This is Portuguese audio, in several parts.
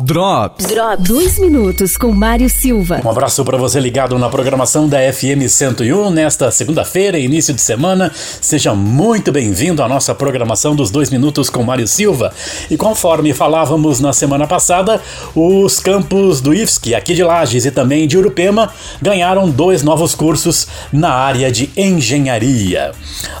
Drops. Drops. Dois minutos com Mário Silva. Um abraço para você ligado na programação da FM 101 nesta segunda-feira, início de semana. Seja muito bem-vindo à nossa programação dos dois minutos com Mário Silva. E conforme falávamos na semana passada, os campos do IFSC, aqui de Lages e também de Urupema, ganharam dois novos cursos na área de engenharia.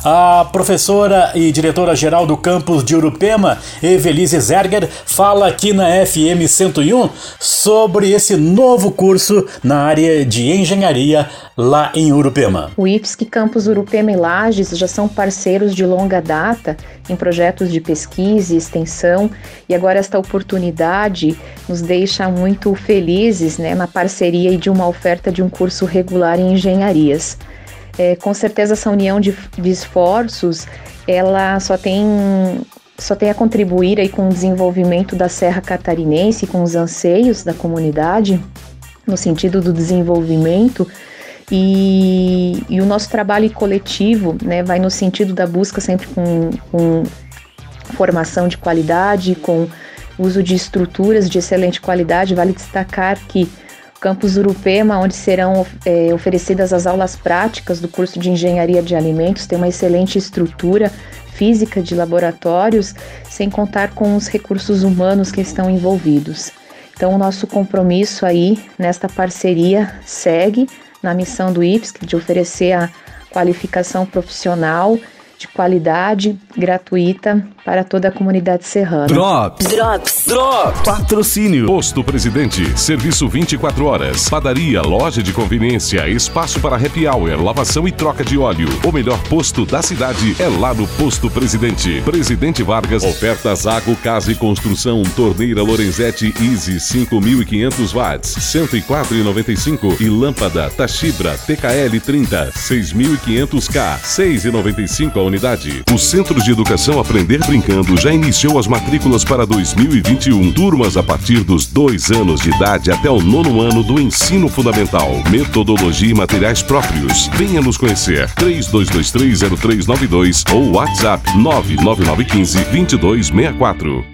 A professora e diretora-geral do campus de Urupema, Evelise Zerger, fala aqui na FM 101 sobre esse novo curso na área de engenharia lá em Urupema. O IFSC Campus Urupema e Lages já são parceiros de longa data em projetos de pesquisa e extensão e agora esta oportunidade nos deixa muito felizes né, na parceria e de uma oferta de um curso regular em engenharias. É, com certeza essa união de, de esforços ela só tem só tem a contribuir aí com o desenvolvimento da Serra Catarinense, com os anseios da comunidade, no sentido do desenvolvimento. E, e o nosso trabalho coletivo né, vai no sentido da busca sempre com, com formação de qualidade, com uso de estruturas de excelente qualidade. Vale destacar que o campus Urupema, onde serão é, oferecidas as aulas práticas do curso de Engenharia de Alimentos, tem uma excelente estrutura física de laboratórios, sem contar com os recursos humanos que estão envolvidos. Então, o nosso compromisso aí nesta parceria segue na missão do IPSC de oferecer a qualificação profissional de qualidade gratuita para toda a comunidade serrana. Drops. Drops. Drops. Patrocínio. Posto Presidente. Serviço 24 horas. Padaria, loja de conveniência, espaço para happy hour, lavação e troca de óleo. O melhor posto da cidade é lá no Posto Presidente. Presidente Vargas. Ofertas Água, Casa e Construção. Torneira Lorenzetti Easy 5500 watts. 104,95 e lâmpada Tachibra TKL 30 6500K. 6,95 a unidade. O Centro de Educação Aprender Brincando já iniciou as matrículas para 2021. Turmas a partir dos dois anos de idade até o nono ano do ensino fundamental. Metodologia e materiais próprios. Venha nos conhecer. 32230392 ou WhatsApp 99915 2264.